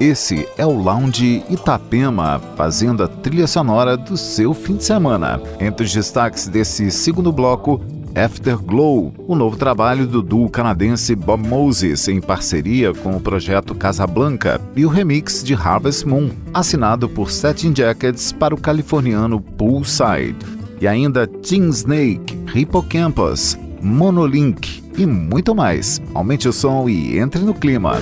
Esse é o Lounge Itapema, fazendo a trilha sonora do seu fim de semana. Entre os destaques desse segundo bloco, Afterglow, o novo trabalho do duo canadense Bob Moses em parceria com o projeto Casablanca e o remix de Harvest Moon, assinado por Satin Jackets para o californiano Poolside. E ainda Teen Snake, Hippocampus, Monolink e muito mais. Aumente o som e entre no clima.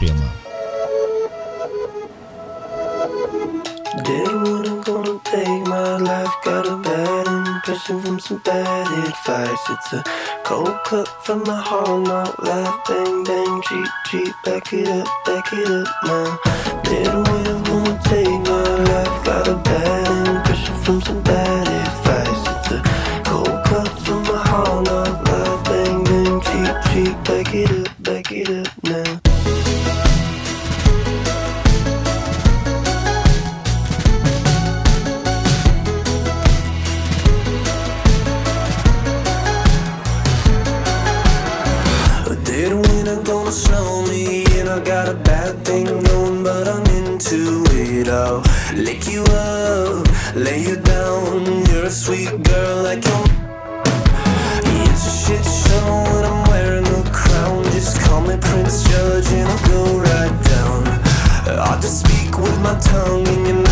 Itapema. Day when I'm gonna take my life, got a bad impression from some bad advice. It's a cold cut from the heart, not life. Bang bang, cheat cheat, back it up, back it up now. Didn't I'm gonna take my life, got a bad impression from some bad. advice. Lick you up, lay you down. You're a sweet girl like your It's a shit show and I'm wearing a crown. Just call me Prince George and I'll go right down. I just speak with my tongue and you know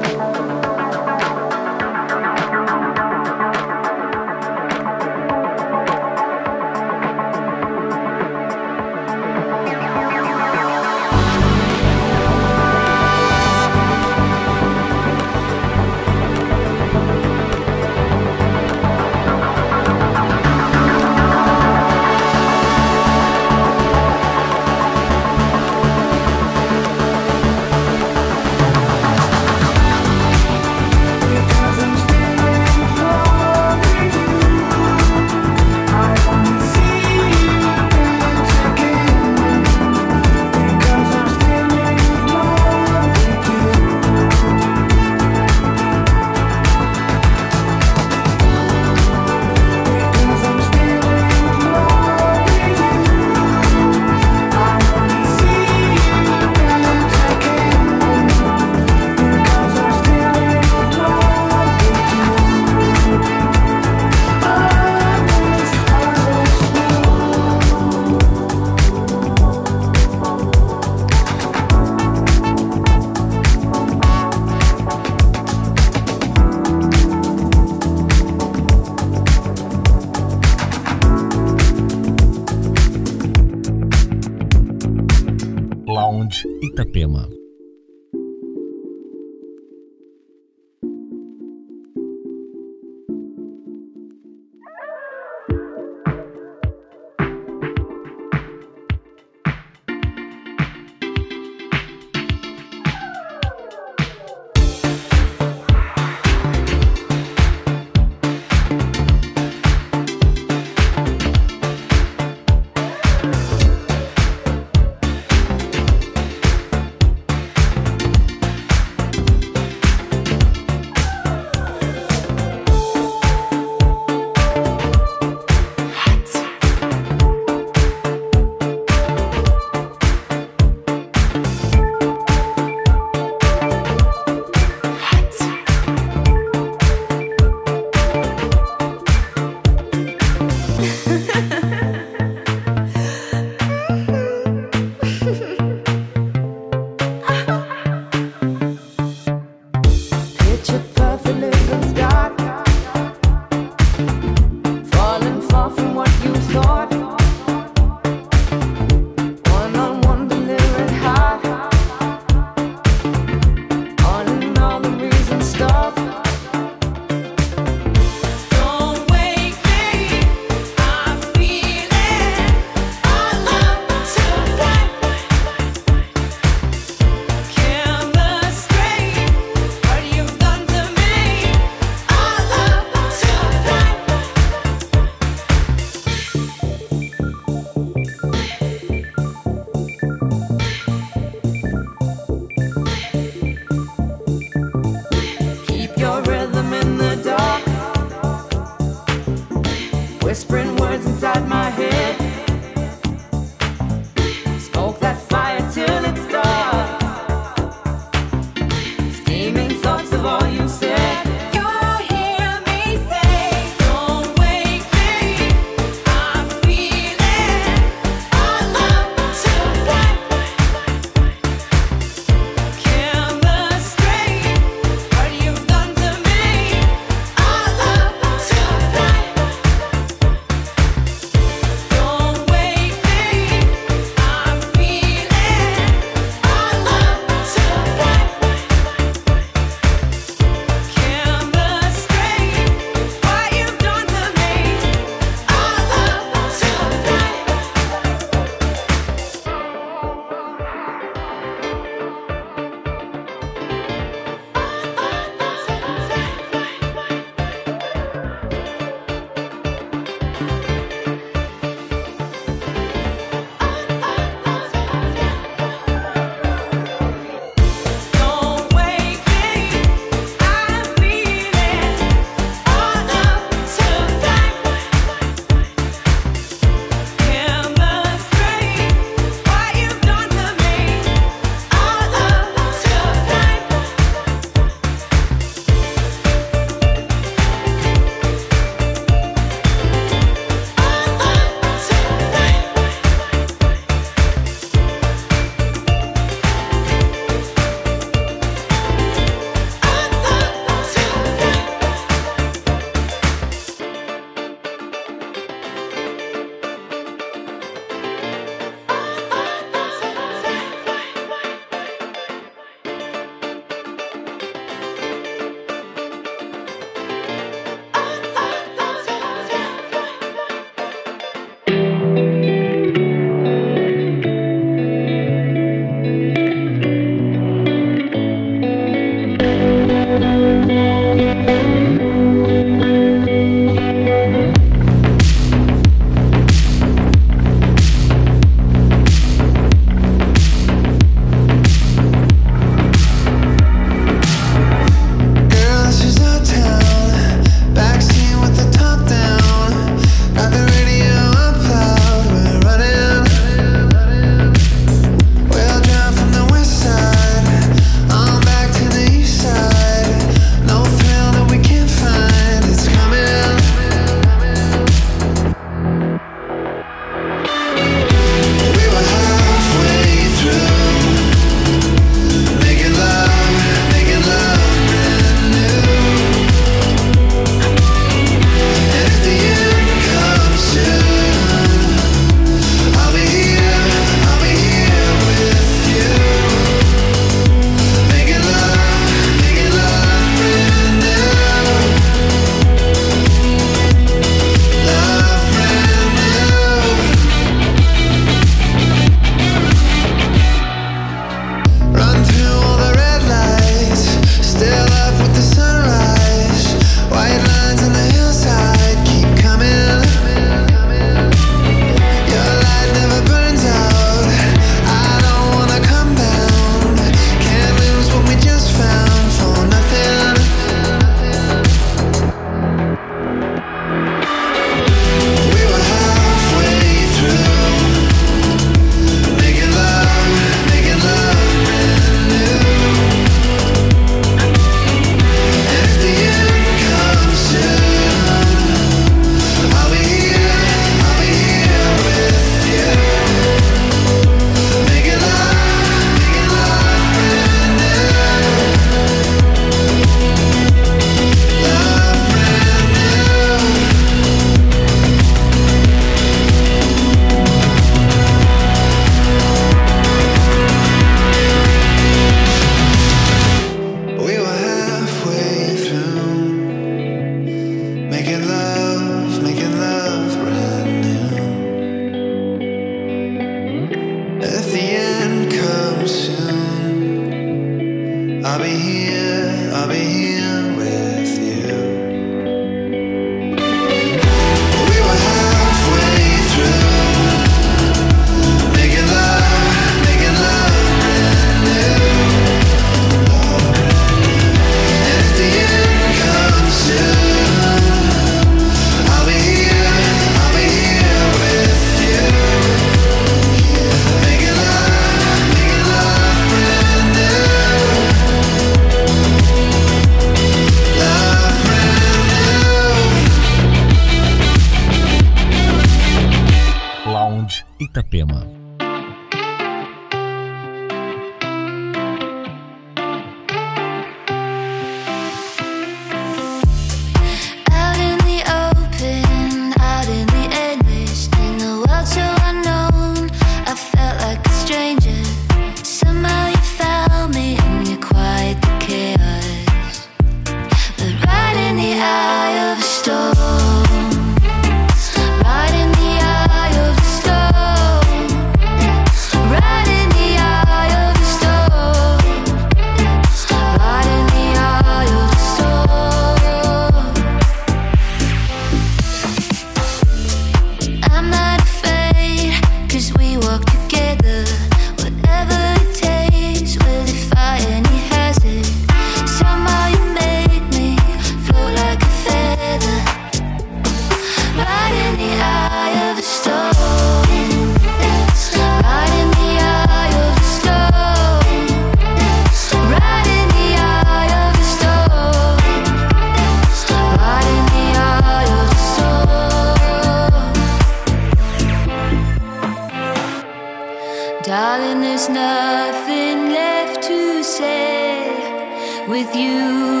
Darling, there's nothing left to say. With you,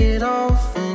it off,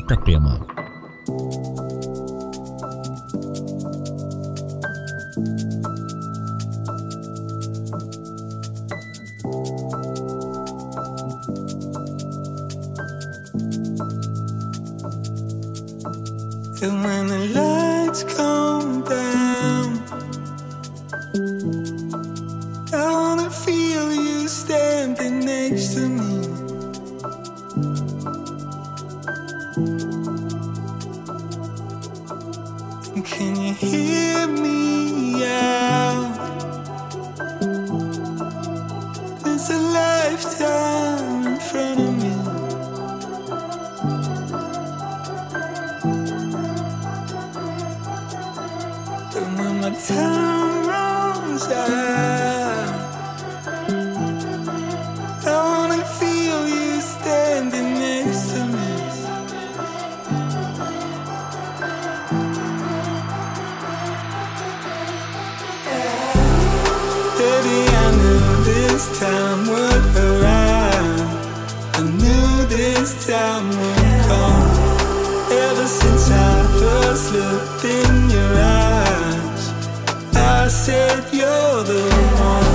Itapema. said you're the one.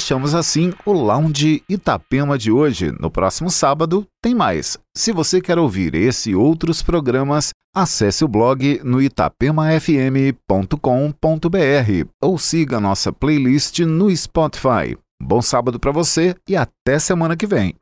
Fechamos assim o Lounge Itapema de hoje. No próximo sábado tem mais. Se você quer ouvir esse e outros programas, acesse o blog no itapemafm.com.br ou siga nossa playlist no Spotify. Bom sábado para você e até semana que vem.